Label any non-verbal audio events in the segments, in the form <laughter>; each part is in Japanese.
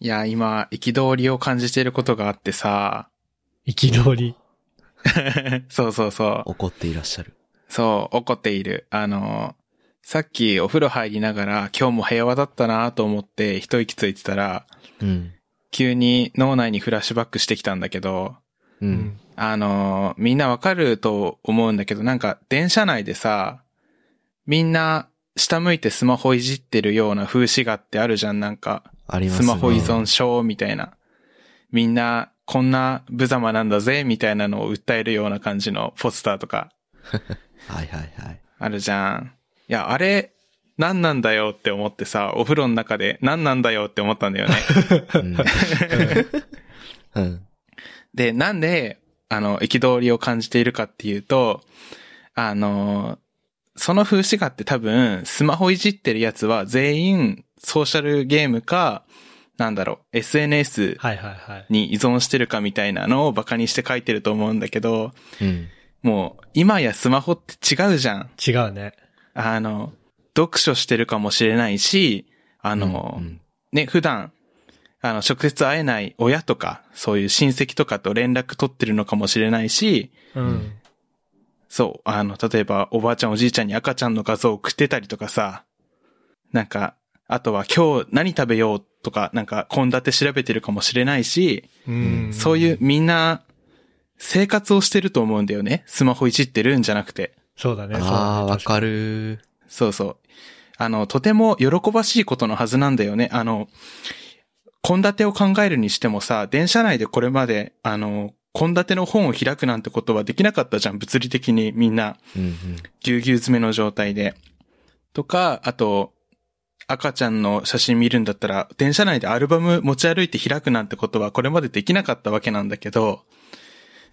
いや、今、憤りを感じていることがあってさ、憤り。<laughs> そうそうそう。怒っていらっしゃる。そう、怒っている。あの、さっきお風呂入りながら今日も平和だったなと思って一息ついてたら、うん。急に脳内にフラッシュバックしてきたんだけど、う。。うんあの、みんなわかると思うんだけど、なんか電車内でさ、みんな下向いてスマホいじってるような風刺画ってあるじゃん、なんか。ありますね。スマホ依存症みたいな。みんなこんな無様なんだぜ、みたいなのを訴えるような感じのポスターとか <laughs> はいはいはい。あるじゃん。いや、あれ、何なんだよって思ってさ、お風呂の中で何なんだよって思ったんだよね。うん。<laughs> うん。で、なんで、あの、憤りを感じているかっていうと、あの、その風刺画って多分、スマホいじってるやつは全員ソーシャルゲームか、なんだろう、SNS。に依存してるかみたいなのをバカにして書いてると思うんだけど、うん。もう、今やスマホって違うじゃん。違うね。あの、読書してるかもしれないし、あの、うんね、普段、あの、直接会えない親とか、そういう親戚とかと連絡取ってるのかもしれないし、うん。そう、あの、例えばおばあちゃんおじいちゃんに赤ちゃんの画像を送ってたりとかさ、なんか、あとは今日何食べようとか、なんか、献立調べてるかもしれないし、うん。そういうみんな、生活をしてると思うんだよね。スマホいじってるんじゃなくて。そうだね。ああ、わ確かる。そうそう。あの、とても喜ばしいことのはずなんだよね。あの、献立を考えるにしてもさ、電車内でこれまで、あの、献立の本を開くなんてことはできなかったじゃん。物理的にみんな。ぎゅうぎゅう詰めの状態で。とか、あと、赤ちゃんの写真見るんだったら、電車内でアルバム持ち歩いて開くなんてことはこれまでできなかったわけなんだけど、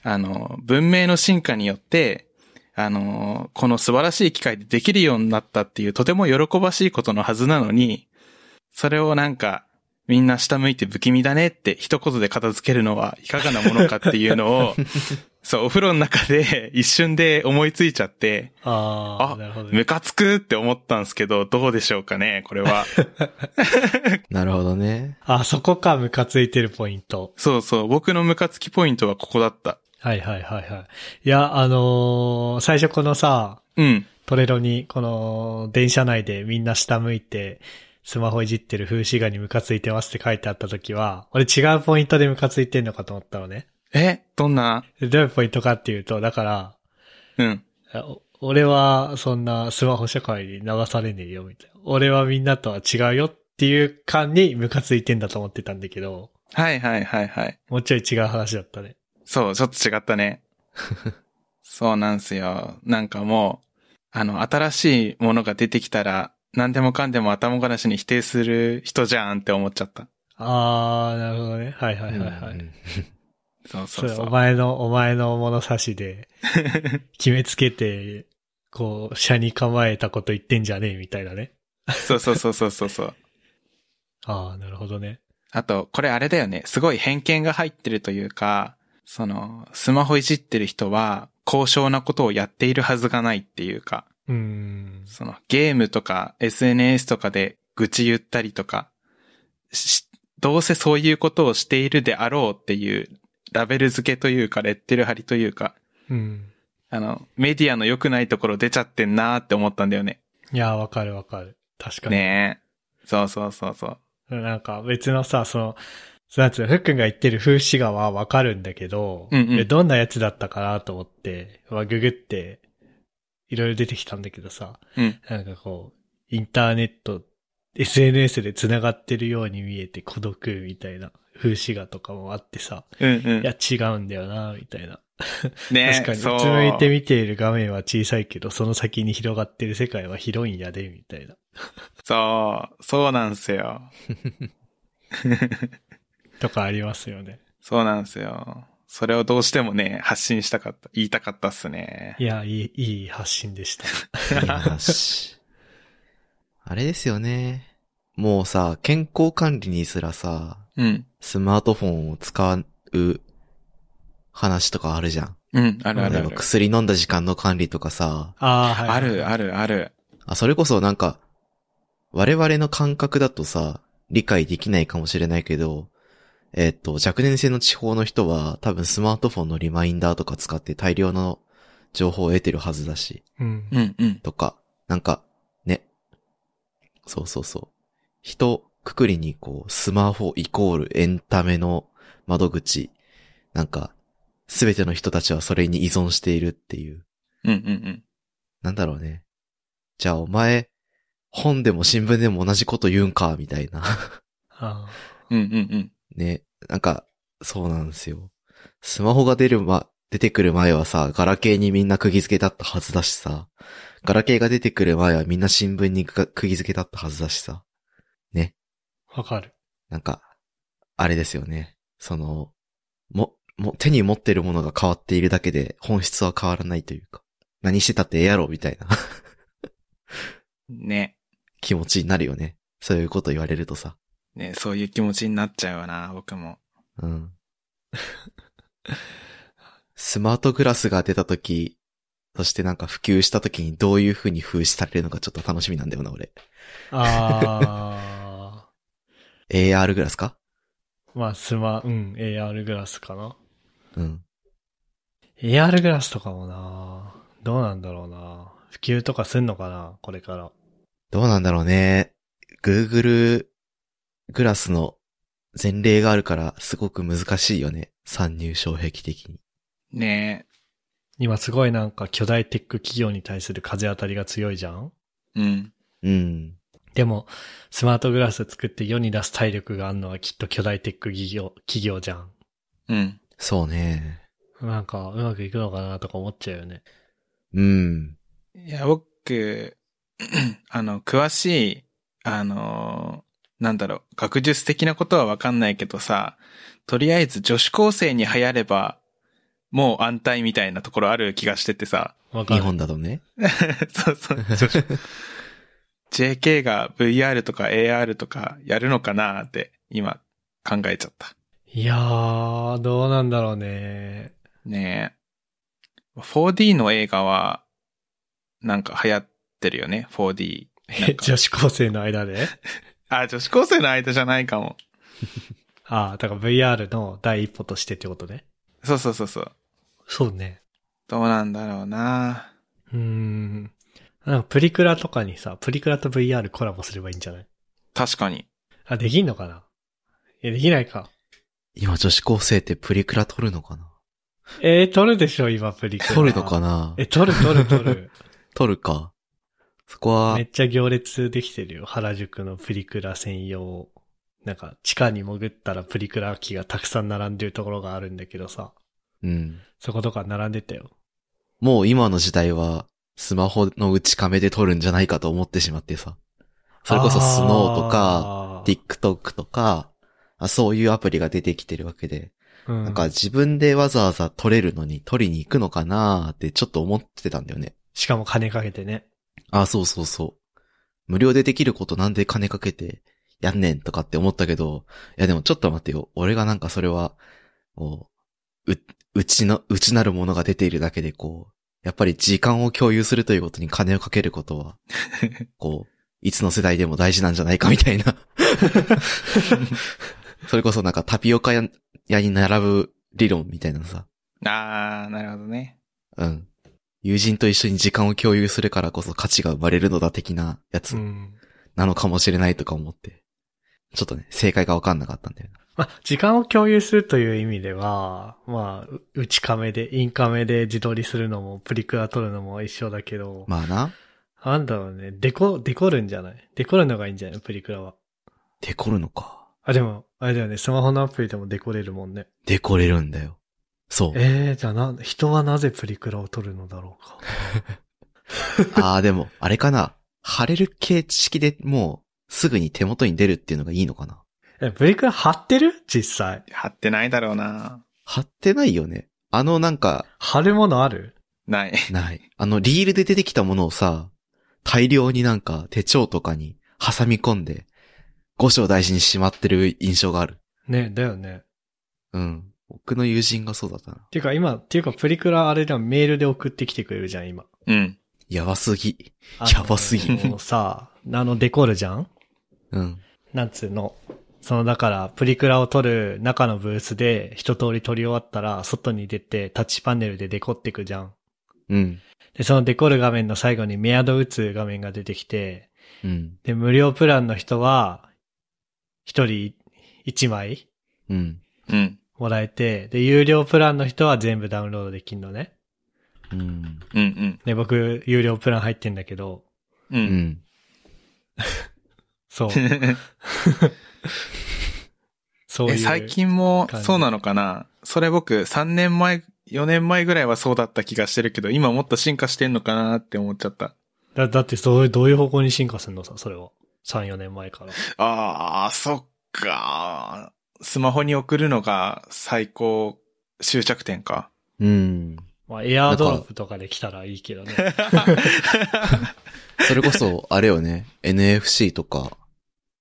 あの、文明の進化によって、あの、この素晴らしい機会でできるようになったっていうとても喜ばしいことのはずなのに、それをなんか、みんな下向いて不気味だねって一言で片付けるのはいかがなものかっていうのを、そう、お風呂の中で <laughs> 一瞬で思いついちゃって、ああ、あなるほどね。ムカつくって思ったんですけど、どうでしょうかね、これは。<laughs> なるほどね。あ、そこか、ムカついてるポイント。そうそう、僕のムカつきポイントはここだった。はいはいはいはい。いや、あのー最初このさ、うん。トレロに、この、電車内でみんな下向いて、スマホいじってる風刺画にムカついてますって書いてあった時は、俺違うポイントでムカついてんのかと思ったのね。え？どんな？でどういうポイントかっていうと、だから、うん。お俺はそんなスマホ社会に流されねえよ、みたいな。俺はみんなとは違うよっていう感にムカついてんだと思ってたんだけど、はいはいはいはい。もうちょい違う話だったね。そう、ちょっと違ったね。<laughs> そうなんすよ。なんかもう、あの、新しいものが出てきたら、何でもかんでも頭ごなしに否定する人じゃんって思っちゃった。あー、なるほどね。はいはいはいはい。うんそうそれおそうそう。前の、お前の物差しで、<laughs> 決めつけて、こう、車に構えたこと言ってんじゃねえみたいなね。そうそうそうそうそうそう。<laughs> ああ、なるほどね。あと、これあれだよね。すごい偏見が入ってるというか、その、スマホいじってる人は、高尚なことをやっているはずがないっていうか、うーん。その、ゲームとか SNS とかで愚痴言ったりとか、しどうせそういうことをしているであろうっていう、ラベル付けというか、レッテル貼りというか、うん。あの、メディアの良くないところ出ちゃってんなーって思ったんだよね。いや、わかるわかる。確かに。ねえ。そうそうそうそう。なんか別のさ、その、なんつうの、ふっくんが言ってる風刺画はわかるんだけど、うんうんえどんなやつだったかなと思って、まあ、ググって、いろいろ出てきたんだけどさ、うん。なんかこう、インターネット、SNS で繋がってるように見えて孤独みたいな風刺画とかもあってさ、うんうん。いや違うんだよな、みたいな。ね <laughs> 確かに、うつそう。むいて見ている画面は小さいけど、その先に広がってる世界は広いんやで、みたいな。そう、そうなんすよ。<laughs> とかありますよね。そうなんすよ。それをどうしてもね、発信したかった、言いたかったっすねい。や、いい、いい発信でした。いい話。あれですよね。もうさ、健康管理にすらさ、うん。スマートフォンを使う話とかあるじゃん。うん、あるあるある。薬飲んだ時間の管理とかさ、ああ、はい。ある、ある、ある。あ、それこそなんか、我々の感覚だとさ、理解できないかもしれないけど、えっ、と、若年性の地方の人は多分スマートフォンのリマインダーとか使って大量の情報を得てるはずだし、うん。うんうん。とか、なんか、ね。そうそうそう。人くくりにこう、スマホイコールエンタメの窓口、なんか、すべての人たちはそれに依存しているっていう。うんうんうん。なんだろうね。じゃあお前、本でも新聞でも同じこと言うんか、みたいな。あうんうんうん。ね。なんか、そうなんですよ。スマホが出るま、出てくる前はさ、ガラケーにみんな釘付けだったはずだしさ、ガラケーが出てくる前はみんな新聞にく釘付けだったはずだしさ、あ、わかる。なんか、あれですよね。その、も、も、手に持ってるものが変わっているだけで本質は変わらないというか、何してたってええやろ、みたいなね。気持ちになるよね。そういうこと言われるとさ。ね、そういう気持ちになっちゃうわな、僕も。うん。<laughs> スマートグラスが出た時、そしてなんか普及した時にどういう風に風刺されるのかちょっと楽しみなんだよな、俺。あ AR グラスか？ー。まあ、スマ、うん、AR グラスかな。うん。AR グラスとかもなどうなんだろうな普及とかすんのかなこれから。どうなんだろうね。Google グラスの前例があるからすごく難しいよね。参入障壁的に。ね今すごいなんか巨大テック企業に対する風当たりが強いじゃん？うん。うん。でも、スマートグラス作って世に出す体力があるのはきっと巨大テック企業、企業じゃん。うん。そうね。なんか、うまくいくのかなとか思っちゃうよね。うん。いや、僕、<clears throat> あの、詳しい、あの、なんだろう、学術的なことはわかんないけどさ、とりあえず女子高生に流行れば、もう安泰みたいなところある気がしててさ。日わかる。本だとね。<laughs> そうそう、JK が VR とか AR とかやるのかなって今考えちゃった。いやー、どうなんだろうね。ねえ。4D の映画は、なんか流行ってるよね、4D。なんか女子高生の間で？<laughs> あ、女子高生の間じゃないかも。<laughs> ああ、だから VR の第一歩としてってことね。そうそうそうそう。そうね。どうなんだろうなうーん。なんかプリクラとかにさ、プリクラと VR コラボすればいいんじゃない？確かに。あ、できんのかな？いや、できないか。今女子高生ってプリクラ撮るのかな？えー、撮るでしょ、今プリクラ。撮るのかな？え、撮る撮る撮る。<laughs> 撮るか。そこはめ、っちゃ行列できてるよ。原宿のプリクラ専用。なんか、地下に潜ったらプリクラ機がたくさん並んでるところがあるんだけどさ。うん。そことか並んでたよ。もう今の時代は、スマホの内カメで撮るんじゃないかと思ってしまってさ。それこそスノーとか、か TikTok とか、あそういうアプリが出てきてるわけで、うん、なんか自分でわざわざ撮れるのに撮りに行くのかなーってちょっと思ってたんだよね。しかも金かけてね。あ、そうそうそう。無料でできることなんで金かけてやんねんとかって思ったけど、いやでもちょっと待ってよ。俺がなんかそれは、もう、う、うちの、うちなるものが出ているだけでこう、やっぱり時間を共有するということに金をかけることは、<laughs> こう、いつの世代でも大事なんじゃないかみたいな。<laughs> それこそなんかタピオカ屋屋に並ぶ理論みたいなのさ。あー、なるほどね。うん。友人と一緒に時間を共有するからこそ価値が生まれるのだ的なやつうん。なのかもしれないとか思って。ちょっとね、正解がわかんなかったんだよな。まあ、時間を共有するという意味では、まあ、う内カメで、インカメで自撮りするのも、プリクラ撮るのも一緒だけど、まあな。なんだろうね、デコ、デコるんじゃない？デコるのがいいんじゃない？プリクラは。デコるのか。あ、でも、あれだよね、スマホのアプリでもデコれるもんね。デコれるんだよ。そう。えー、じゃあな、人はなぜプリクラを撮るのだろうか。<laughs> ああ、でも、あれかな。貼れる形式でもう、すぐに手元に出るっていうのがいいのかな？え、プリクラ貼ってる？実際。貼ってないだろうな貼ってないよね。あのなんか、貼るものある？ない。<laughs> ない。あの、リールで出てきたものをさ、大量になんか手帳とかに挟み込んで、五章大事にしまってる印象がある。ね、だよね。うん。僕の友人がそうだったな。ていうか今、っていうかプリクラあれじゃん、メールで送ってきてくれるじゃん、今。うん。やばすぎ。やばすぎもうさ、あの、デコるじゃん？うん。なんつうの、そのだから、プリクラを撮る中のブースで一通り撮り終わったら、外に出てタッチパネルでデコってくじゃん。うん。で、そのデコる画面の最後にメアド打つ画面が出てきて、うん。で、無料プランの人は、一人一枚うん。うん。もらえて、で、有料プランの人は全部ダウンロードできんのね。うん。うんうん。で、僕、有料プラン入ってんだけど、う。うんん。そう。<laughs> そういう。え、最近もそうなのかな？それ僕3年前、4年前ぐらいはそうだった気がしてるけど、今もっと進化してんのかなって思っちゃった。だ、だってそういう、どういう方向に進化するのさ、それは。3、4年前から。ああ、そっか。スマホに送るのが最高終着点か。うん。まあ、エアードロップとかで来たらいいけどね。<laughs> それこそ、あれよね、NFC とか、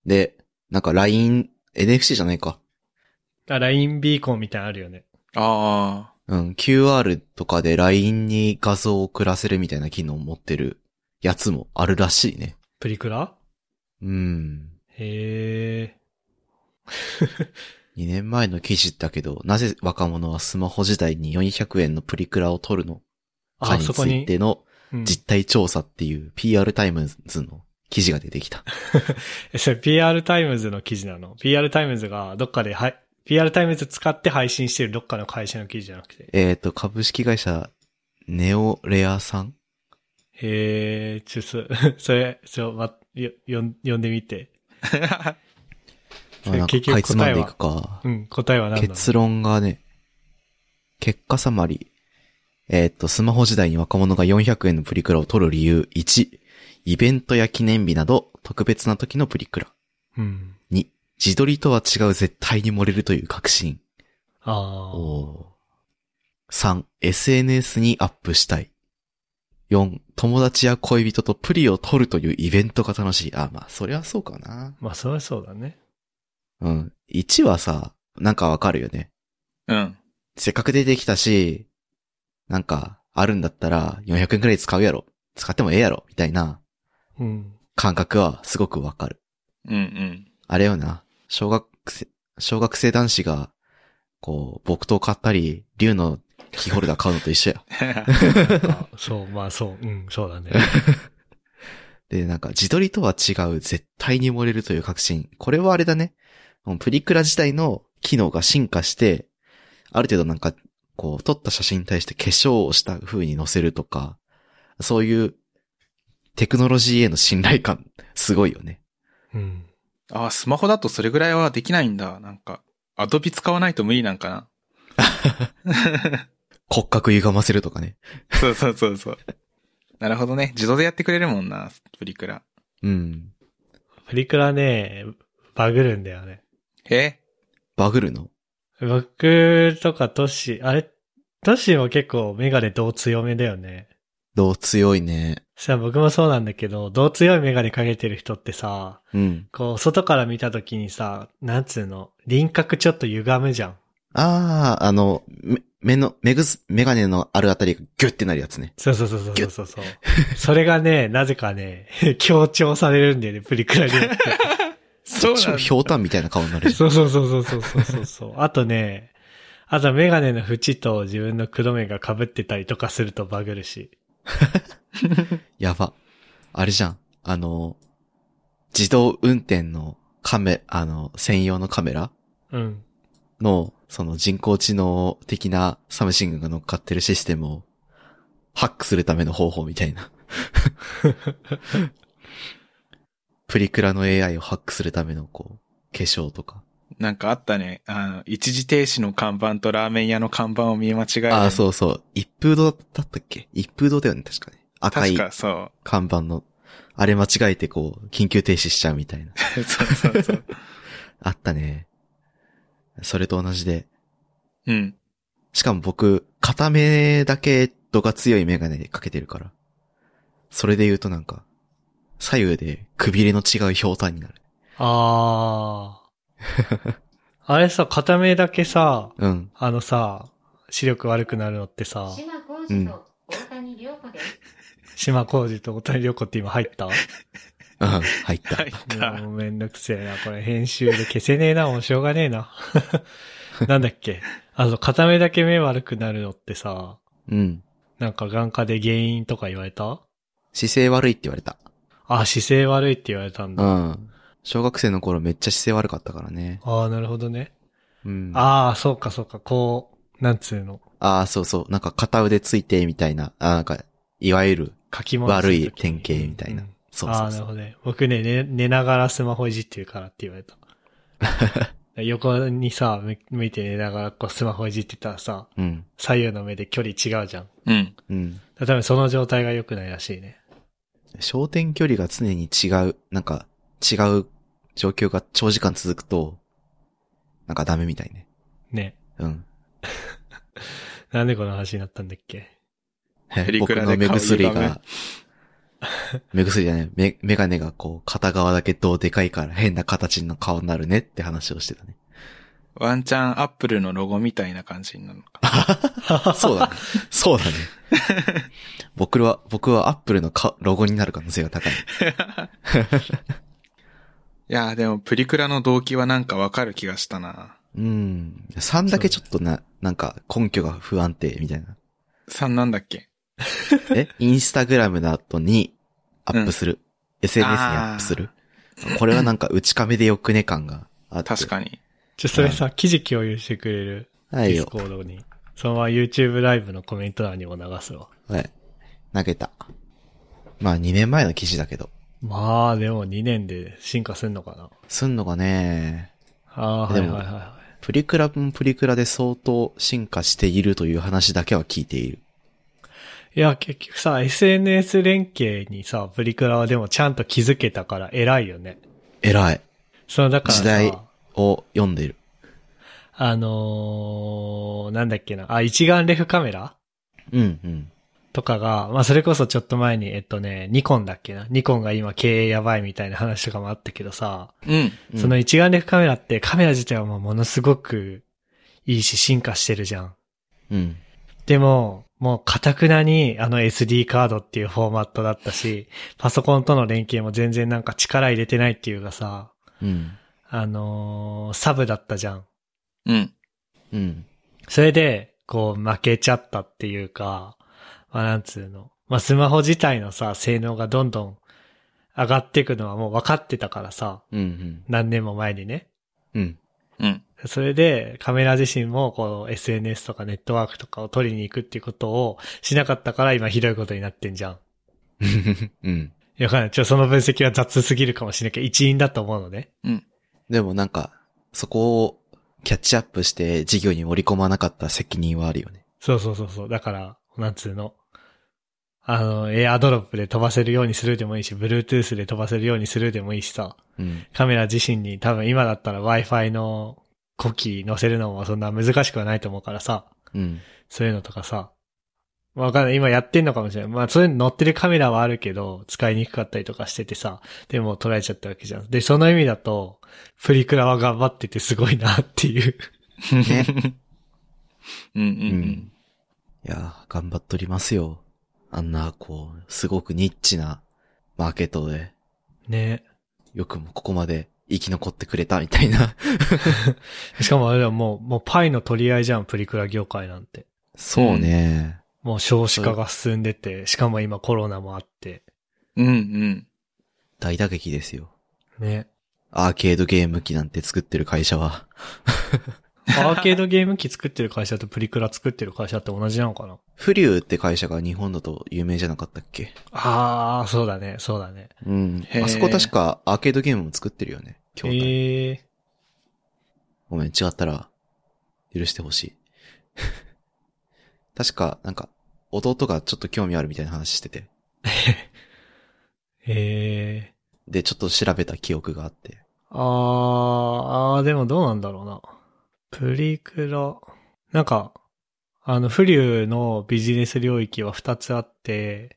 で、なんか LINE、NFC じゃないか。あ、LINE ビーコンみたいなのあるよね。ああ。うん、QR とかで LINE に画像を送らせるみたいな機能を持ってるやつもあるらしいね。プリクラ？うん。へえ。<laughs> 2年前の記事だけど、なぜ若者はスマホ時代に400円のプリクラを撮るのかあ、につそこに？いてのうん実態調査っていう PR タイムズの記事が出てきた。え <laughs> それ PR TIMES の記事なの ? PR TIMES がどっかで、はい、PR タイムズ使って配信してるどっかの会社の記事じゃなくて？えっ、と、株式会社ネオレアさん？へえ、ちょ、そ、<laughs> それ、ちょ、ま、よ、よん、読んでみて。<laughs> あ結局かいつまんでい答えはくか。うん、答えは何なの？結論がね、結果サマリー。えーっと、スマホ時代に若者が400円のプリクラを撮る理由。1、イベントや記念日など特別な時のプリクラ。うん。2、自撮りとは違う絶対に漏れるという確信。ああ。おー3、SNS にアップしたい。4、友達や恋人とプリを撮るというイベントが楽しい。あ、まあ、そりゃそうかな。まあ、そりゃそうだね。うん。1はさ、なんかわかるよね。うん。せっかく出てきたし、なんか、あるんだったら、400円くらい使うやろ。使ってもええやろ。みたいなうん。感覚はすごくわかる。うんうん。あれよな。小学生、小学生男子が、こう、木刀買ったり、竜のキーホルダー買うのと一緒や。あ <laughs> そう、まあそう、うん、そうだね。<laughs> で、なんか、自撮りとは違う、絶対に漏れるという確信。これはあれだね。プリクラ自体の機能が進化して、ある程度なんか、こう、撮った写真に対して化粧をした風に載せるとか、そういう、テクノロジーへの信頼感、すごいよね。うん。ああ、スマホだとそれぐらいはできないんだ。なんか、アドビ使わないと無理なんかな。<laughs> 骨格歪ませるとかね。そうそうそうそう。なるほどね。自動でやってくれるもんな、プリクラ。うん。プリクラね、バグるんだよね。え？バグるの？僕とかトシ、あれ、トシも結構メガネどう強めだよね。どう強いね。さあ、僕もそうなんだけど、どう強いメガネかけてる人ってさ、うん。こう、外から見た時にさ、なんつうの、輪郭ちょっと歪むじゃん。ああ、あの、目の、目ぐす、メガネのあるあたりがギュってなるやつね。そうそうそうそうそうそう。それがね、なぜかね、強調されるんだよね、プリクラにって。<laughs> そうなんだ。ひょうたんみたいな顔になる。そうそうそうそうそうそう。あとね、あとメガネの縁と自分の黒目が被ってたりとかするとバグるし。<laughs> やば。あれじゃん。あの、自動運転のカメ、あの、専用のカメラ？うん。の、その人工知能的な something が乗っかってるシステムをハックするための方法みたいな。<laughs> プリクラの AI をハックするためのこう、化粧とか。なんかあったね。あの、一時停止の看板とラーメン屋の看板を見間違える。ああ、そうそう。一風堂だったっけ？一風堂だよね、確かね。赤い確かそう。看板の、あれ間違えてこう、緊急停止しちゃうみたいな。<laughs> そうそうそう。<laughs> あったね。それと同じで。うん。しかも僕、片目だけ度が強いメガネかけてるから。それで言うとなんか、左右でくびれの違うひょうたんになる。あー。<laughs> あれさ、片目だけさ、うん。あのさ、視力悪くなるのってさ、島浩二と大谷良子です。島浩二と大谷良子って今入った？ううん、入った。入った。もうめんどくせえな。これ編集で消せねえな。もうしょうがねえな。<laughs> なんだっけ？あの、片目だけ目悪くなるのってさ、うん。なんか眼科で原因とか言われた？姿勢悪いって言われた。あ、姿勢悪いって言われたんだ。うあん。小学生の頃めっちゃ姿勢悪かったからね。あー、なるほどね。うん。あああ、そうかそうか。こう、なんつうの？あー、そうそう。なんか片腕ついてみたいな。あなんか、いわゆる悪い典型みたいな。うんそうああ、なそうそう。るほどね。僕ね寝、寝ながらスマホいじってるからって言われた。<laughs> 横にさ、向向いて寝ながらこうスマホいじってたらさ、うん。左右の目で距離違うじゃん。うん。うん。多分その状態が良くないらしいね。焦点距離が常に違う、なんか、違う状況が長時間続くと、なんかダメみたいね。ね。うん。<laughs> なんでこの話になったんだっけ？僕クラで買うの目薬が、<laughs> 目薬じゃない、メメガネがこう、片側だけどうでかいから変な形の顔になるねって話をしてたね。ワンチャンアップルのロゴみたいな感じになるのか。<laughs> そうだね。そうだね。僕は、僕はアップルのかロゴになる可能性が高い。いやーでもプリクラの動機はなんかわかる気がしたな。うん。3だけちょっとな、なんか根拠が不安定みたいな。3なんだっけ？え？インスタグラムの後にアップする。SNS にアップする。これはなんか内亀でよくね感があって。確かに。ちょ、それさ、記事共有してくれる。ディスはいよ。コードに。そのまま YouTube ライブのコメント欄にも流すわ。はい。投げた。まあ2年前の記事だけど。まあ、でも2年で進化すんのかな。すんのがね、ああ、はいはいはいはプリクラもプリクラで相当進化しているという話だけは聞いている。い。いや、結局さ、SNS 連携にさ、プリクラはでもちゃんと気づけたから偉いよね。偉い。その、だからさ、時代を読んでる。あのー、なんだっけな。あ、一眼レフカメラ？うん、うん。とかが、まあそれこそちょっと前に、えっとね、ニコンだっけな？ニコンが今経営やばいみたいな話とかもあったけどさ、うん。うんその一眼レフカメラってカメラ自体はもうものすごくいいし進化してるじゃん。うん。でも、もう、かたくなに、あの SD カードっていうフォーマットだったし、パソコンとの連携も全然なんか力入れてないっていうかさ、うん。あのーサブだったじゃん。うん。うん。それで、こう、負けちゃったっていうか、まあ、なんつうの。まあ、スマホ自体のさ、性能がどんどん上がっていくのはもう分かってたからさ、うん。うん。何年も前にね。うん。うん。それで、カメラ自身も、こう、SNS とかネットワークとかを取りに行くっていうことをしなかったから、今ひどいことになってんじゃん。<laughs> うん。いや、わかんない。ちょ、その分析は雑すぎるかもしれないけど、一因だと思うのね。でもなんか、そこをキャッチアップして事業に盛り込まなかった責任はあるよね。そうそうそうそう。だから、なんつうの。あの、エアドロップで飛ばせるようにするでもいいし、Bluetooth で飛ばせるようにするでもいいしさ。うん。カメラ自身に多分今だったら Wi-Fi のコキ載せるのもそんな難しくはないと思うからさ。うん。そういうのとかさ。わかんない。今やってんのかもしれない。まあ、そういうの載ってるカメラはあるけど、使いにくかったりとかしててさ。でも捉えちゃったわけじゃん。で、その意味だと、プリクラは頑張っててすごいなっていう。ね。<laughs> うんうんう。うんん。いやー、頑張っとりますよ。あんな、こう、すごくニッチなマーケットで、ね。よくもここまで生き残ってくれたみたいな。<laughs> しかもあれだもう、もうパイの取り合いじゃん、プリクラ業界なんて。そうね。もう少子化が進んでて、しかも今コロナもあって。うんうん。大打撃ですよ。ね。アーケードゲーム機なんて作ってる会社は。アーケードゲーム機作ってる会社とプリクラ作ってる会社って同じなのかな？フリューって会社が日本だと有名じゃなかったっけ？ああ、そうだね、そうだね。うんあそこ確かアーケードゲームも作ってるよね。筐体。ええごめん、違ったら、許してほしい。<laughs> 確か、なんか、弟がちょっと興味あるみたいな話してて。<laughs> ええで、ちょっと調べた記憶があって。あー、あーでもどうなんだろうな。プリクラ。なんか、あの、フリューのビジネス領域は2つあって、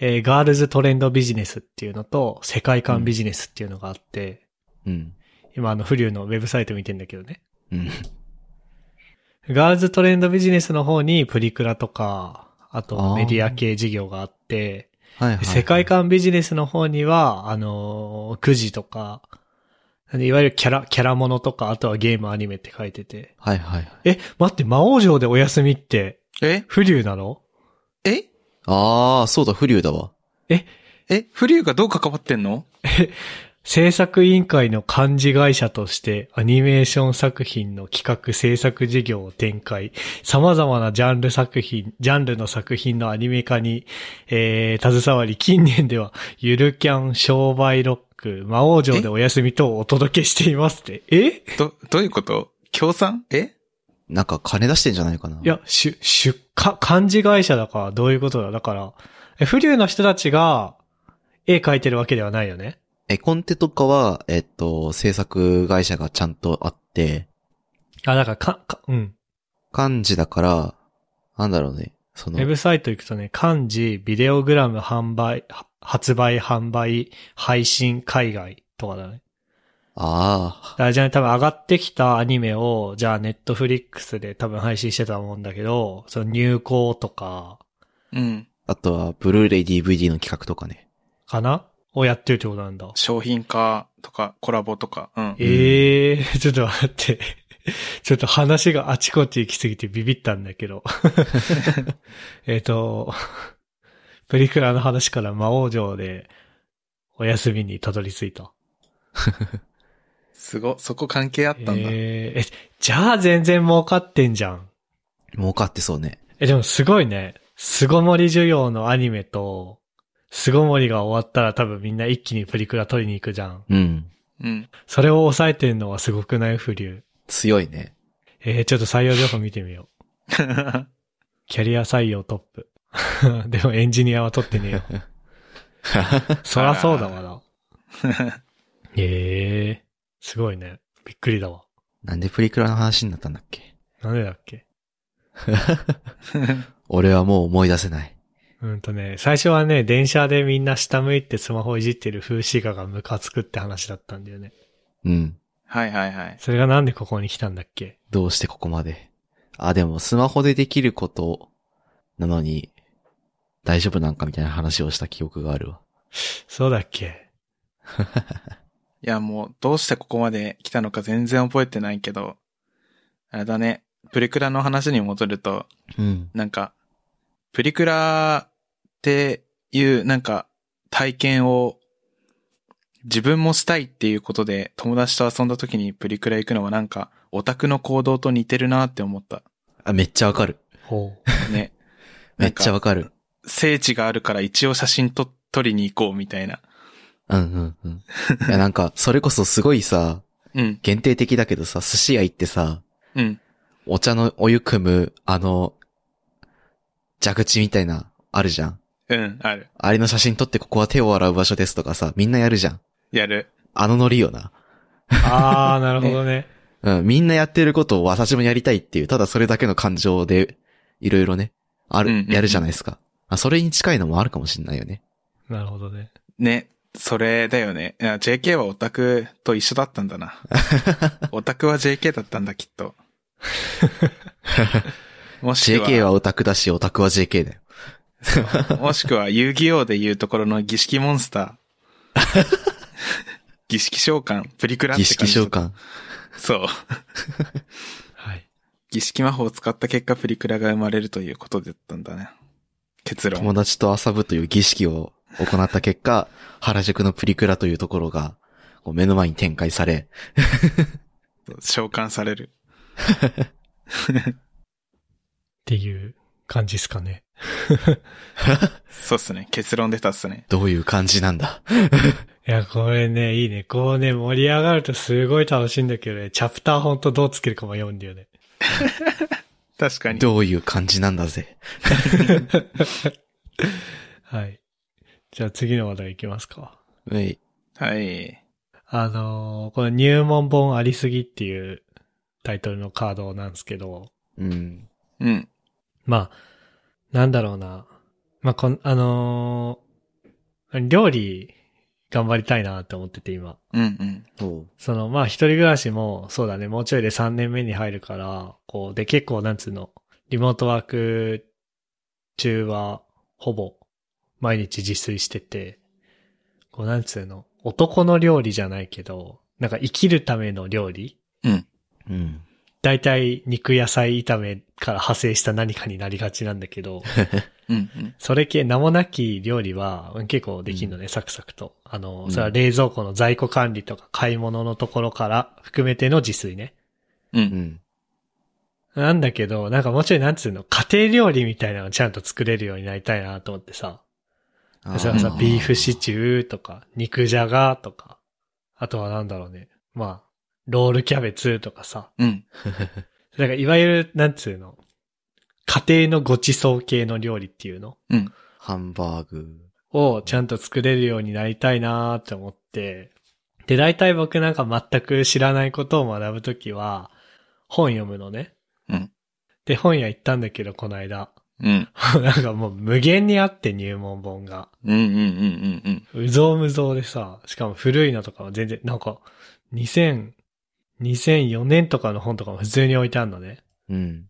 えーガールズトレンドビジネスっていうのと、世界観ビジネスっていうのがあって、うん。今あの、フリューのウェブサイト見てんだけどね。うん。<laughs> ガールズトレンドビジネスの方にプリクラとか、ああとーメディア系事業があって、はいはい。世界観ビジネスの方には、あのー、くじとか、いわゆるキャラ、キャラものとか、あとはゲームアニメって書いてて。はいはいはい。え、待って、魔王城でお休みって、え？不流なの？え？ああ、そうだ、不流だわ。え？フリューがどう関わってんの？<laughs> 制作委員会の幹事会社としてアニメーション作品の企画制作事業を展開、様々なジャンル作品、ジャンルの作品のアニメ化に、えー、携わり、近年ではゆるキャン、商売ロック、魔王城でお休み等をお届けしていますって。え？ど、どういうこと？協賛？え？なんか金出してんじゃないかな。いや、しゅ、出荷、漢字会社だからどういうことだ？だから、え、不流の人たちが絵描いてるわけではないよね？え、コンテとかは、えっと、制作会社がちゃんとあって、あ、だからか、か、うん。漢字だから、なんだろうね。そのウェ、ブサイト行くとね、漢字、ビデオグラム販売、は発売、販売、配信、海外とかだね。あだからじゃあ多分上がってきたアニメを、じゃあネットフリックスで多分配信してたと思うんだけど、その入稿とか、うん。あ、あとは、ブルーレイ DVD の企画とかね。かな？をやってるってことなんだ。商品化とか、コラボとか。うん。ええー、ちょっと待って。<laughs> ちょっと話があちこち行きすぎてビビったんだけど。<laughs> えっと、プリクラの話から魔王城でお休みにたどり着いた。すご、そこ関係あったんだ。えーえ、じゃあ全然儲かってんじゃん。儲かってそうね。え、でもすごいね。凄盛需要のアニメと、凄盛が終わったら多分みんな一気にプリクラ取りに行くじゃん。うん。うん。それを抑えてんのはすごくない不流。強いね。えー、ちょっと採用情報見てみよう。<laughs> キャリア採用トップ。<laughs> でもエンジニアは取ってねえよ。<laughs> そらそうだわな。<laughs> ええー、すごいね。びっくりだわ。なんでプリクラの話になったんだっけ？なんでだっけ？俺はもう思い出せない。うんとね、最初はね、電車でみんな下向いてスマホいじってる風刺画がムカつくって話だったんだよね。うん。はいはいはい。それがなんでここに来たんだっけ？どうしてここまで？あ、でもスマホでできることなのに、大丈夫なんかみたいな話をした記憶があるわ。そうだっけ？<laughs> いやもう、どうしてここまで来たのか全然覚えてないけど、あれだね。プリクラの話に戻ると、うん。なんか、プリクラっていうなんか体験を自分もしたいっていうことで友達と遊んだ時にプリクラ行くのはなんかオタクの行動と似てるなって思った。あ、めっちゃわかる。ほう。ね。<laughs> めっちゃわかる。聖地があるから一応写真と撮りに行こうみたいな。うんうんうん。いやなんか、それこそすごいさ、うん。限定的だけどさ、寿司屋行ってさ、うん。お茶のお湯汲む、あの、蛇口みたいな、あるじゃん。うん、ある。あれの写真撮ってここは手を洗う場所ですとかさ、みんなやるじゃん。やる。あのノリよな。あー、なるほどね。<laughs> うん、みんなやってることを私もやりたいっていう、ただそれだけの感情で、いろいろね、ある、うんうんうんやるじゃないですか。あ、それに近いのもあるかもしんないよね。なるほどね。ね。それだよね。いや、JK はオタクと一緒だったんだな。<laughs> オタクは JK だったんだ、きっと。<laughs> もしくは、JK はオタクだし、オタクは JK だよ。もしくは遊戯王でいうところの儀式モンスター。<laughs> 儀式召喚、プリクラって儀感じだ式召喚。そう。はい。儀式魔法を使った結果プリクラが生まれるということだったんだね。結論。友達と遊ぶという儀式を行った結果、<laughs> 原宿のプリクラというところが、こう目の前に展開され、<laughs> 召喚される。っていう感じですかね。<laughs> そうっすね。結論出たっすね。どういう感じなんだ？いや、これね、いいね。こうね、盛り上がるとすごい楽しいんだけどね、チャプターほんとどうつけるか迷うんだよね。確かに。どういう感じなんだぜ。<laughs> はい。じゃあ次の話題いきますか。うい。はい。あのーこの入門本ありすぎっていうタイトルのカードなんですけど、うん。うん。まあ、なんだろうな。まあ、こん、あのー料理頑張りたいなって思ってて今。うんうん。その、まあ、一人暮らしも、そうだね、もうちょいで3年目に入るから、こう、で、結構、なんつうの、リモートワーク中は、ほぼ、毎日自炊してて、こうなんつうの、男の料理じゃないけど、なんか生きるための料理うん。うん。だいたい肉野菜炒めから派生した何かになりがちなんだけど、<laughs> うん。うん。それ系名もなき料理は結構できるのね、サクサクと。あの、うんそれは冷蔵庫の在庫管理とか買い物のところから含めての自炊ね。う。うんん。なんだけど、なんかもうちょいなんつうの、家庭料理みたいなのちゃんと作れるようになりたいなと思ってさ。それはさ、ビーフシチューとか、肉じゃがとか、あとはなんだろうね。まあ、ロールキャベツとかさ。うん。<laughs> だからいわゆる、なんつうの、家庭のごちそう系の料理っていうの？うん。ハンバーグ。をちゃんと作れるようになりたいなーって思って、で、大体僕なんか全く知らないことを学ぶときは、本読むのね。うん。で、本屋行ったんだけど、この間。うん。<laughs> なんかもう無限にあって入門本が。うん。うん。うん。うん。うぞうむぞうでさ、しかも古いのとかは全然、なんか、2000、2004年とかの本とかも普通に置いてあるのね。うん。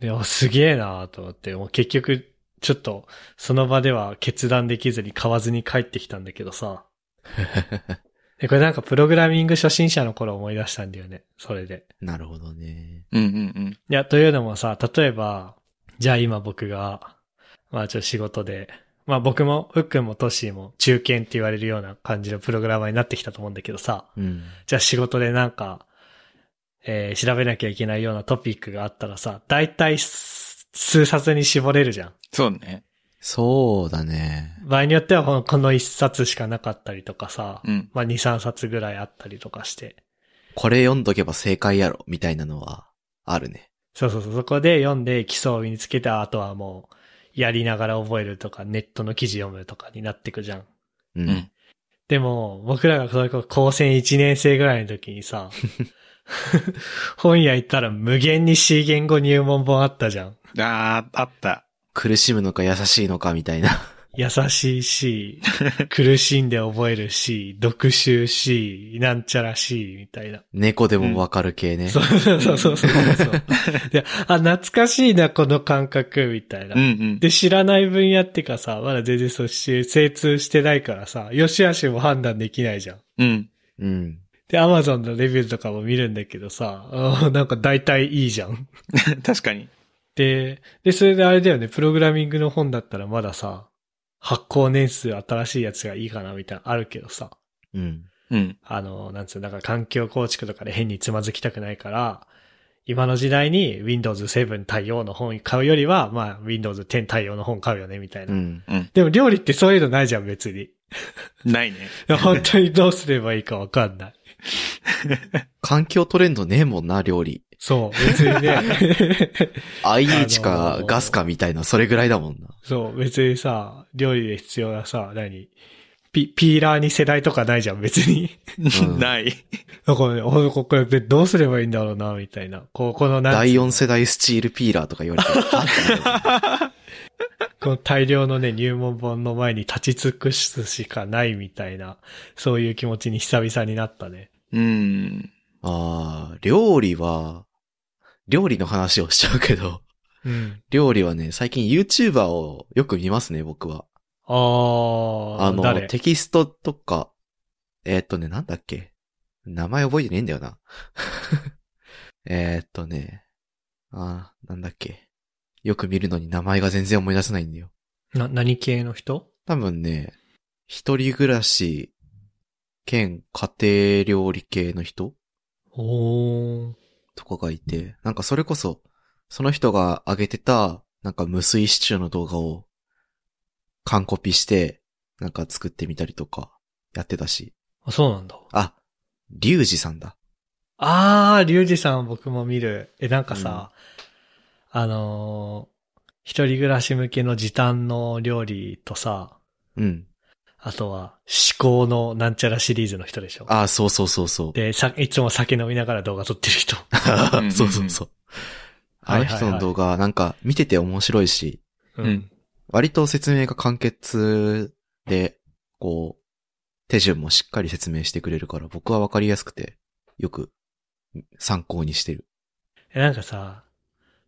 で、あすげえなーと思って、もう結局、ちょっと、その場では決断できずに買わずに帰ってきたんだけどさ。<laughs> で、これなんかプログラミング初心者の頃思い出したんだよね。それで。なるほどね。うん。うん。いや、というのもさ、例えば、じゃあ今僕が、まあちょっと仕事で、まあ僕も、ふっくんもトッシーも中堅って言われるような感じのプログラマーになってきたと思うんだけどさ、うん。じゃあ仕事でなんか、えー調べなきゃいけないようなトピックがあったらさ、大体す数冊に絞れるじゃん。そうね。そうだね。場合によってはこのこの一冊しかなかったりとかさ、うん。まあ二三冊ぐらいあったりとかして。これ読んどけば正解やろ、みたいなのは、あるね。そうそうそう、そこで読んで基礎を身につけた後はもう、やりながら覚えるとか、ネットの記事読むとかになってくじゃん。う。うんん。でも、僕らがそれこそ高専1年生ぐらいの時にさ、<laughs> 本屋行ったら無限に C 言語入門本あったじゃん。ああ、あった。苦しむのか優しいのかみたいな。優しいし、苦しんで覚えるし、読習し、なんちゃらし、みたいな。猫でもわかる系ね。そうそうそうそうそう。<laughs> で、あ、懐かしいな、この感覚、みたいなうん。うん。で、知らない分野ってかさ、まだ全然そうし、精通してないからさ、良し悪しも判断できないじゃん。うん。うん。で、アマゾンのレビューとかも見るんだけどさ、なんか大体いいじゃん。<laughs> 確かに。で、で、それであれだよね、プログラミングの本だったらまださ、発行年数新しいやつがいいかなみたいなのあるけどさ、うん。うん。あの、なんつうの、なんか環境構築とかで変につまずきたくないから、今の時代に Windows 7対応の本買うよりは、まあ Windows 10対応の本買うよね、みたいな。うん。うん。でも料理ってそういうのないじゃん、別に。ないね。<laughs> 本当にどうすればいいかわかんない。環境トレンドねえもんな、料理。そう、別にね。<laughs> IH あかガスかみたいな、それぐらいだもんな。そう、別にさ、料理で必要なさ、何？ピ、ピーラーに世代とかないじゃん、別に。うん <laughs> ない。だからね、ほんとこれでどうすればいいんだろうな、みたいな。こう、この第4世代スチールピーラーとか言われてる。<laughs> この大量のね、入門本の前に立ち尽くすしかないみたいな、そういう気持ちに久々になったね。うん。ああ、料理は、料理の話をしちゃうけど、うん。料理はね、最近 YouTuber をよく見ますね、僕は。あー、あの、誰？テキストとか、えーっとね、なんだっけ？名前覚えてねえんだよな。<laughs> えーっとね、あーなんだっけ？よく見るのに名前が全然思い出せないんだよ。な、何系の人？多分ね、一人暮らし、兼家庭料理系の人おー。とかがいて、なんかそれこそ、その人が上げてた、なんか無水シチューの動画を、完コピして、なんか作ってみたりとか、やってたし。あ、そうなんだ。あ、リュウジさんだ。あー、リュウジさん僕も見る。え、なんかさ、あのー一人暮らし向けの時短の料理とさ、うん。あとは、至高のなんちゃらシリーズの人でしょ。あ、そうそうそうそう。で、さ、いつも酒飲みながら動画撮ってる人。<laughs> うんそうそうそう。あの人の動画、なんか見てて面白いし、ううん。割と説明が簡潔で、こう、手順もしっかり説明してくれるから、僕はわかりやすくて、よく参考にしてる。え、なんかさ、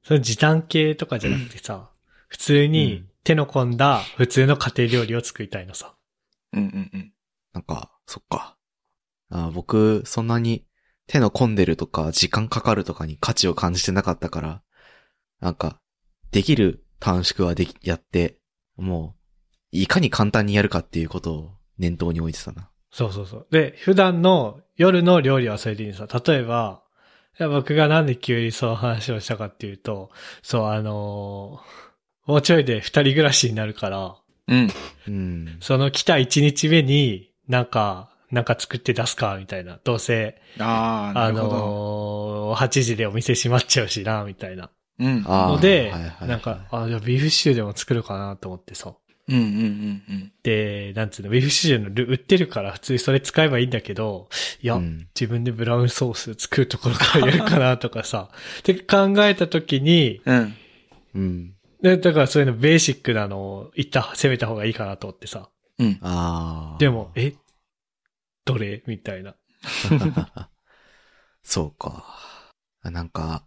それ時短系とかじゃなくてさ、普通うにん手の込んだ普通の家庭料理を作りたいのさ。うんうんうん。なんか、そっか。あ僕、そんなに手の込んでるとか、時間かかるとかに価値を感じてなかったから、なんか、できる短縮はでき、やって、もう、いかに簡単にやるかっていうことを念頭に置いてたな。そうそうそう。で、普段の夜の料理はそれでいいのさ。例えば、いや僕がなんで急にその話をしたかっていうと、そう、あのーもうちょいで二人暮らしになるから、うん。うん。その来た一日目に、なんか、なんか作って出すか、みたいな。どうせ、ああ、なあるほど。のー8時でお店閉まっちゃうしな、みたいな。うん。ので、はいはいはいなんか、あ、じゃあビーフシチューでも作るかなと思ってさ。うんうんうんうん。で、なんつうの、ビーフシチューのル売ってるから普通にそれ使えばいいんだけど、いや、うん自分でブラウンソース作るところからやるかなとかさ。<laughs> って考えたときに、うん。うん。でだからそういうのベーシックなのを一旦攻めた方がいいかなと思ってさ。うん。ああ。でも、え？どれ？みたいな。<laughs> そうか。なんか、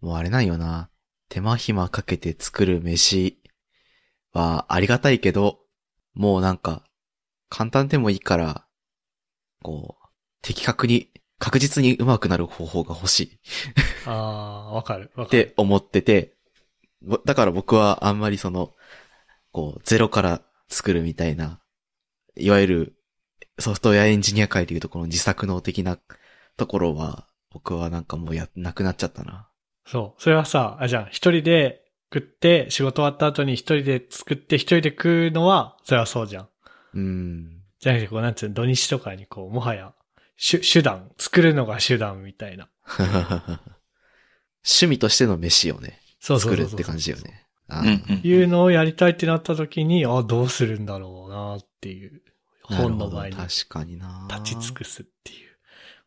もうあれなんよな。手間暇かけて作る飯はありがたいけど、もうなんか、簡単でもいいから、こう、的確に、確実に上手くなる方法が欲しいああ、わかる。わっかる。て思ってて、ぼだから僕はあんまりその、こう、ゼロから作るみたいな、いわゆるソフトウェアエンジニア界でいうとこの自作能的なところは、僕はなんかもうや、なくなっちゃったな。そう。それはさ、あ、じゃあ一人で食って、仕事終わった後に一人で作って一人で食うのは、それはそうじゃん。うん。じゃなくて、こう、なんつうの、土日とかにこう、もはや、手、手段、作るのが手段みたいな。<laughs> 趣味としての飯をね、作るって感じよね。いうのをやりたいってなった時に、あ、どうするんだろうなっていう、本の前に確かにな。立ち尽くすっていう。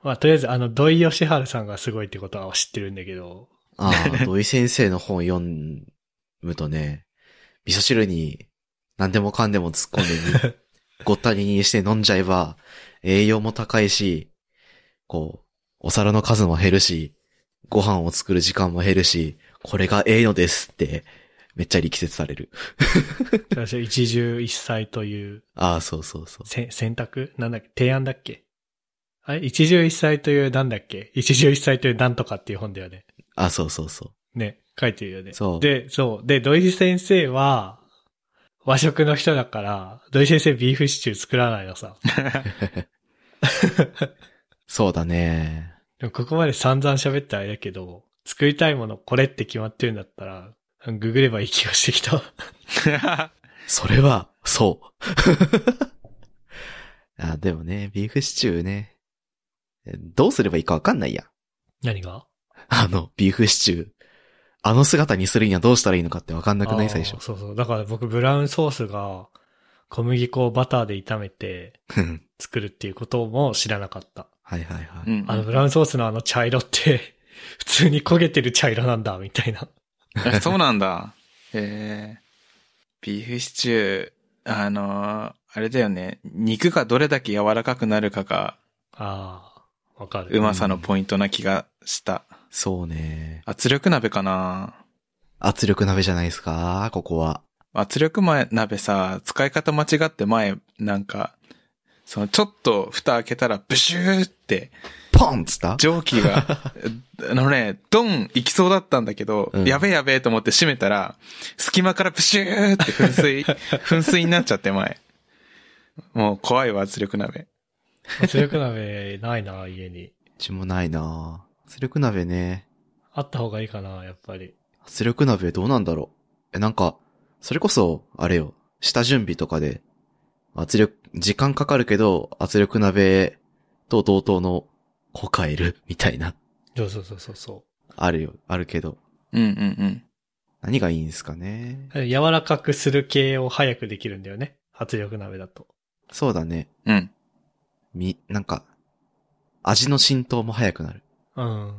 まあ、とりあえず、あの、土井義治さんがすごいってことは知ってるんだけど、ああ、土井先生の本読むとね、味噌汁に何でもかんでも突っ込んでに、<laughs> ごったににして飲んじゃえば、栄養も高いし、こう、お皿の数も減るし、ご飯を作る時間も減るし、これがええのですって、めっちゃ力説される。私一汁一菜というああ、そうそうそう。せ選択？なんだっけ？提案だっけ？あれ？一汁一菜というなんだっけ？一汁一菜というなんとかっていう本だよね。あそうそうそう。ね、書いてるよね。そうで、そう。で、土井先生は、和食の人だから、土井先生ビーフシチュー作らないのさ。<laughs> そうだね。でもここまで散々喋ったあれだけど、作りたいものこれって決まってるんだったら、ググればいい気がしてきた。<laughs> それは、そう。<laughs> あ、でもね、ビーフシチューね。どうすればいいかわかんないやん。何が？あの、ビーフシチュー。あの姿にするにはどうしたらいいのかってわかんなくない？最初。そうそう。だから僕、ブラウンソースが小麦粉をバターで炒めてうん作るっていうことも知らなかった。はいはいはい。うんあの、ブラウンソースのあの茶色って、普通に焦げてる茶色なんだ、みたいな。あそうなんだ。へえ。ビーフシチュー、あのーあれだよね。肉がどれだけ柔らかくなるかが、ああ、わかる。うまさのポイントな気がした。そうね。圧力鍋かな圧力鍋じゃないですか？ここは。圧力鍋さ、使い方間違って前、なんか、そのちょっと蓋開けたらブシューってポンっつった？蒸気が、あのね、ドン行きそうだったんだけど、うんやべえやべえと思って閉めたら、隙間からプシューって噴水、<laughs> 噴水になっちゃって前。もう怖いわ、圧力鍋。圧力鍋ないな、家に。うちもないな圧力鍋ね。あった方がいいかな、やっぱり。圧力鍋どうなんだろう。え、なんか、それこそ、あれよ、下準備とかで、圧力、時間かかるけど、圧力鍋と同等の子買える、みたいな、そうそうそうそうそあるよ、あるけど、うんうんうん。何がいいんですかね。柔らかくする系を早くできるんだよね。圧力鍋だと。そうだね。うん。み、なんか、味の浸透も早くなる。うん。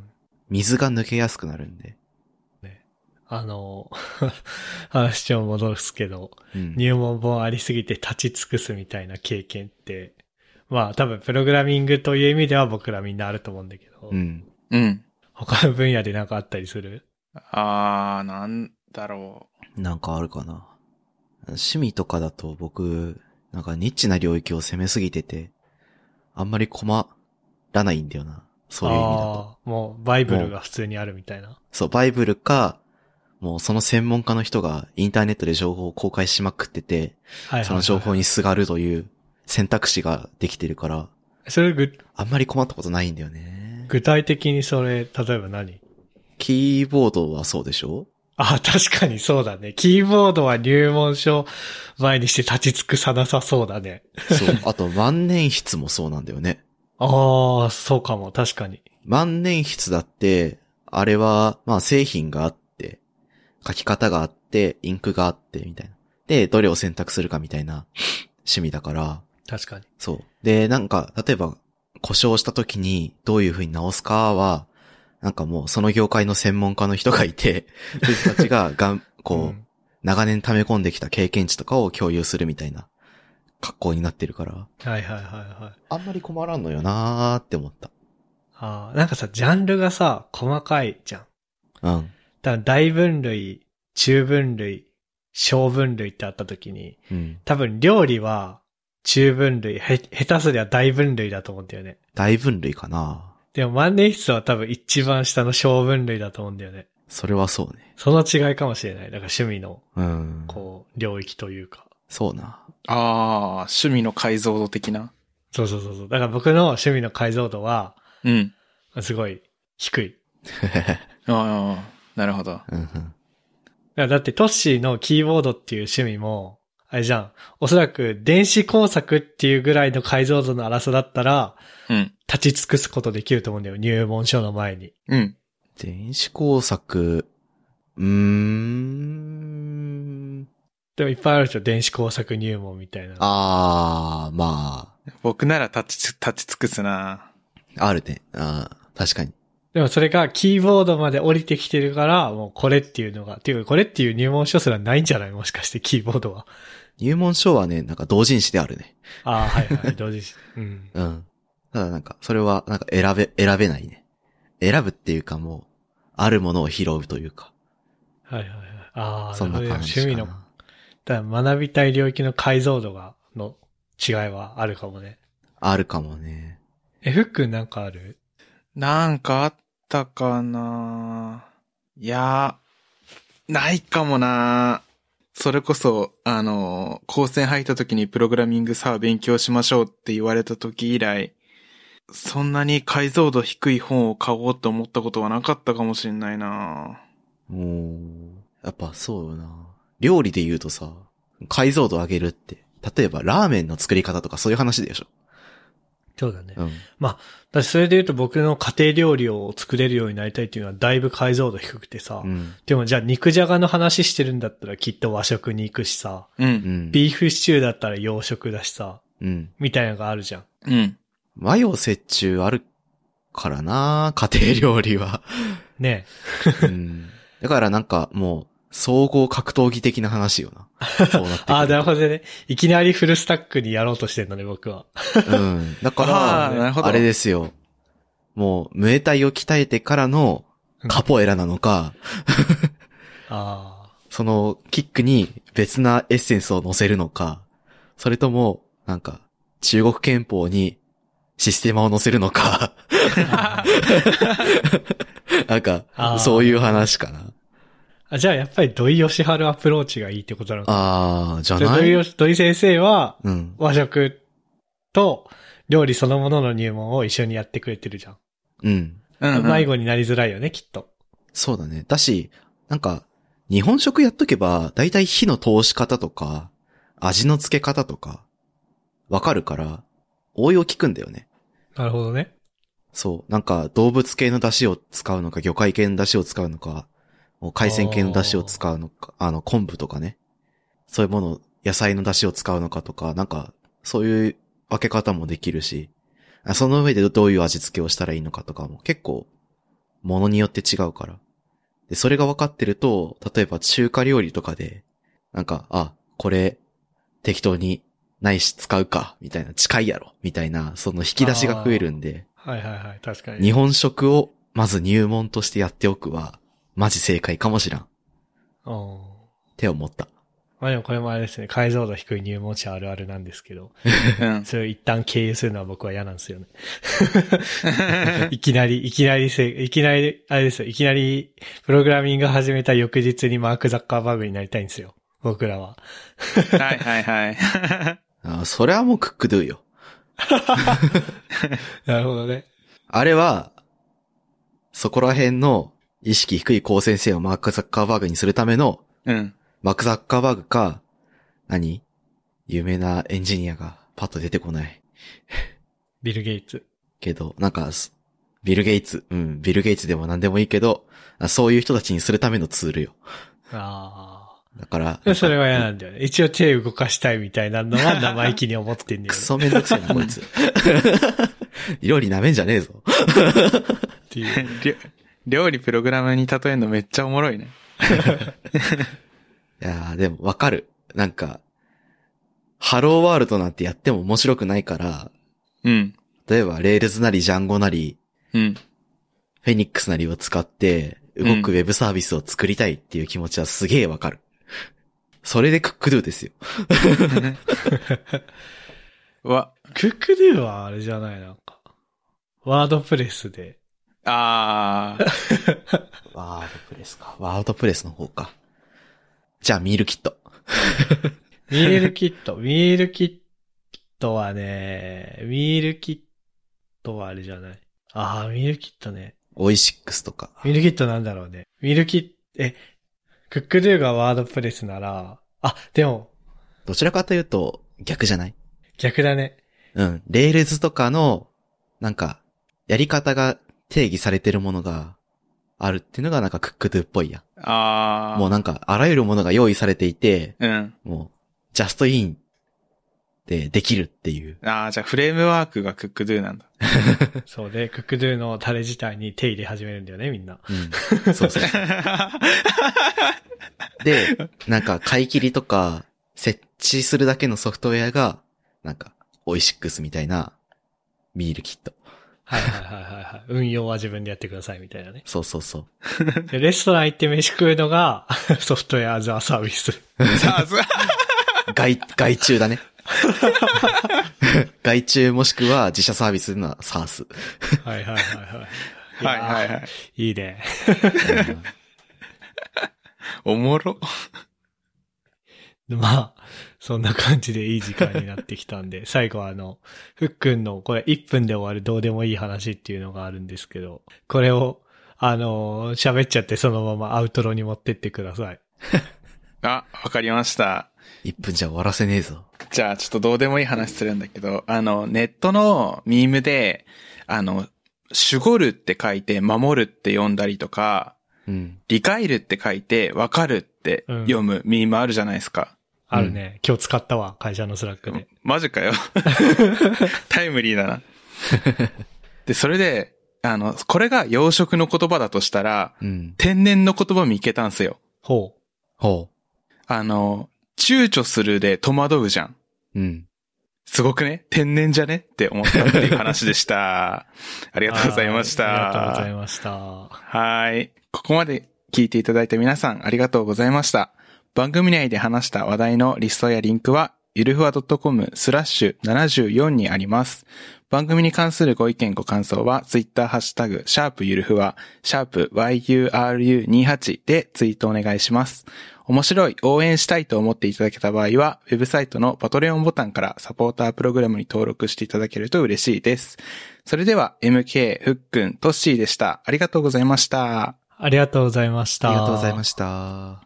水が抜けやすくなるんで。ねあの、話を戻すけど、うん。入門本ありすぎて立ち尽くすみたいな経験って、まあ多分プログラミングという意味では僕らみんなあると思うんだけど、うん。うん。他の分野でなんかあったりする？あー、なんだろなんかあるかな。趣味とかだと僕、なんかニッチな領域を攻めすぎてて、あんまり困らないんだよな。そういう意味だと。もう、バイブルが普通にあるみたいな。そう、バイブルか、もうその専門家の人がインターネットで情報を公開しまくってて、はいはいはいはいその情報にすがるという選択肢ができてるから、それぐ、あんまり困ったことないんだよね。具体的にそれ、例えば何？キーボードはそうでしょ？あ、確かにそうだね。キーボードは入門書前にして立ち尽くさなさそうだね。そう。あと万年筆もそうなんだよね。<laughs> ああ、そうかも、確かに。万年筆だって、あれは、まあ製品があって、書き方があって、インクがあって、みたいな。で、どれを選択するかみたいな趣味だから、確かに。そう。で、なんか、例えば、故障した時にどういう風に直すかは、なんかもうその業界の専門家の人がいて、<laughs> そ人たちががん、こう、ん長年溜め込んできた経験値とかを共有するみたいな格好になってるから、はいはいはいはい。あんまり困らんのよなーって思った。ああ、なんかさ、ジャンルがさ、細かいじゃん。うん。だ大分類、中分類、小分類ってあった時に、うん。多分料理は中分類、へ、下手すりゃ大分類だと思うんだよね。大分類かなでも万年筆は多分一番下の小分類だと思うんだよね。それはそうね。その違いかもしれない。だから趣味の、うん。こう、領域というか。そうな。う。ああ、趣味の解像度的な。そうそうそうそう。だから僕の趣味の解像度は、うん。すごい低い。<laughs> ああ、なるほど。うんだってトッシーのキーボードっていう趣味も、あれじゃん。おそらく電子工作っていうぐらいの解像度の荒さだったら、うん。立ち尽くすことできると思うんだよ。入門書の前に。うん。電子工作、うーん。でもいっぱいあるでしょ。電子工作入門みたいな。あー、ま僕なら立ち、立ち尽くすな。あ、あるね。あー確かに。でもそれがキーボードまで降りてきてるから、もうこれっていうのが、っていうかこれっていう入門書すらないんじゃない？もしかしてキーボードは。入門書はね、なんか同人誌であるね。ああ、はいはい、同時し。うん。うん。ただなんか、それはなんか選べ、選べないね。選ぶっていうかもう、あるものを拾うというか。はいはいはい。ああ、そんな感じかな。趣味の、だ学びたい領域の解像度が、の違いはあるかもね。あるかもね。え、ふっくんなんかある？なんかあったかないや、ないかもなそれこそ、あの、高専入った時にプログラミングさあ勉強しましょうって言われた時以来、そんなに解像度低い本を買おうと思ったことはなかったかもしんないなおーやっぱそうよな。料理で言うとさ、解像度上げるって、例えばラーメンの作り方とかそういう話でしょ。そうだね。うん。私それで言うと僕の家庭料理を作れるようになりたいっていうのはだいぶ解像度低くてさ。うん。でもじゃあ肉じゃがの話してるんだったらきっと和食に行くしさ。う。うんん。ビーフシチューだったら洋食だしさ。うん。みたいなのがあるじゃん。うん。和洋折衷あるからな家庭料理は。ねうん。だからなんかもう、総合格闘技的な話よな。そうなってくるとあ <laughs> あ、なるほどね。いきなりフルスタックにやろうとしてんのね、僕は。うん。だから、どあれですよ。もう、ムエタイを鍛えてからのカポエラなのか、あそのキックに別なエッセンスを乗せるのか、それとも、なんか、中国憲法にシステマを乗せるのか、<laughs> なんあか、ーそういう話かな。あ。じゃあやっぱり土井善晴アプローチがいいってことなのか。あー、じゃない？土井よ土井先生はうん。和食と料理そのものの入門を一緒にやってくれてるじゃん。うん。うん、うん。迷子になりづらいよね、きっと。そうだね。だし、なんか、日本食やっとけば、だいたい火の通し方とか、味の付け方とか、わかるから、応用効くんだよね。なるほどね。そう。なんか、動物系の出汁を使うのか、魚介系の出汁を使うのか、海鮮系の出汁を使うのか、あの、昆布とかね。そういうもの、野菜の出汁を使うのかとか、なんか、そういう分け方もできるし、あその上でどういう味付けをしたらいいのかとかも結構、ものによって違うから。で、それが分かってると、例えば中華料理とかで、なんか、あ、これ、適当にないし使うか、みたいな、近いやろ、みたいな、その引き出しが増えるんで、はいはいはい、確かに。日本食をまず入門としてやっておくは、マジ正解かもしらん。うん。って思った。まあでもこれもあれですね、解像度低い入門者あるあるなんですけど、うん。<laughs> それを一旦経由するのは僕は嫌なんですよね。<laughs> いきなり、いきなりせ、いきなり、あれですよ、いきなり、プログラミング始めた翌日にマーク・ザッカーバーグになりたいんですよ。僕らは。はいはいはい。<laughs> あそれはもうクックドゥよ。なるほどね。あれは、そこら辺の意識低い高先生をマーク・ザッカーバーグにするための、うん。マーク・ザッカーバーグか、何？有名なエンジニアがパッと出てこない。ビル・ゲイツ。けど、なんか、すビル・ゲイツ、うん、ビル・ゲイツでも何でもいいけど、あそういう人たちにするためのツールよ。あだから、あ。それは嫌なんだよね。一応手動かしたいみたいなのは <laughs> 生意気に思ってんだよね。クソめんどくせえな、こいつ。<laughs> <laughs> 料理舐めんじゃねえぞ。っていう。りょ料理プログラムに例えるのめっちゃおもろいね。<laughs> いやー、でもわかる。なんか、Hello World なんてやっても面白くないから、うん。例えば、 Rails なり Django なり、うん。フェニックスなりを使って、動くウェブサービスを作りたいっていう気持ちはすげえわかる。それで Cook Do ですよ。<laughs> わ、 Cook Do はあれじゃない、なんか。 WordPress で。あー。 WordPress か。 WordPress の方か。じゃあ、ミールキット。ミールキット。ミールキットはね、ミールキットはあれじゃない。ああ、ミールキットね。オイシックスとか。ミールキットなんだろうね。ミールキット、え、 Cook Do が WordPress なら、あ、でも、どちらかというと、逆じゃない？逆だね。うん。 Rails とかの、なんか、やり方が定義されてるものがあるっていうのがなんかクックドゥっぽいやん。あー。もうなんか、あらゆるものが用意されていて、うん。もう、ジャストインでできるっていう。あー、じゃあフレームワークがクックドゥなんだ。<laughs> そうで、クックドゥのタレ自体に手入れ始めるんだよね、みんな。うん。そうそう。<laughs> で、なんか、買い切りとか、設置するだけのソフトウェアが、なんか、オイシックスみたいな、ミールキット。はいはいはいはいはい。運用は自分でやってくださいみたいなね。そうそうそう。でレストラン行って飯食うのが <laughs> ソフトウェアザサービス。さあ、そう外、外注だね。外注もしくは自社サービスの SARS。はいはいはいはい。はいはいはい。い。いいね。おもろ。まあ、そんな感じでいい時間になってきたんで、<laughs> 最後はあの、ふっくんのこれ1分で終わるどうでもいい話っていうのがあるんですけど、これを、あの、喋っちゃってそのままアウトロに持ってってください。<laughs> あ、わかりました。1分じゃ終わらせねえぞ。じゃあ、ちょっとどうでもいい話するんだけど、あの、ネットのミームで、あの、守護るって書いて守るって読んだりとか、うん。理解るって書いてわかるって読むミームあるじゃないですか。あるね。今日使ったわ、会社の Slack で。マジかよ。<laughs> タイムリーだな。で、それで、あの、これが養殖の言葉だとしたら、うん。天然の言葉見っけたんすよ。ほう。ほあの、躊躇するで戸惑うじゃん。う。うん。すごくね？天然じゃね？って思ったっていう話でした。<laughs> ありがとうございました。はいありがとうございました。はい。ここまで聞いていただいた皆さんありがとうございました。番組内で話した話題のリストやリンクは、ゆるふわ .com スラッシュ74にあります。番組に関するご意見ご感想は、ツイッターハッシュタグ、シャープゆるふわ、シャープ yuru28 でツイートお願いします。面白い、応援したいと思っていただけた場合は、ウェブサイトのパトレオンボタンからサポータープログラムに登録していただけると嬉しいです。それでは、MK、ふっくん、トッシーでした。ありがとうございました。ありがとうございました。ありがとうございました。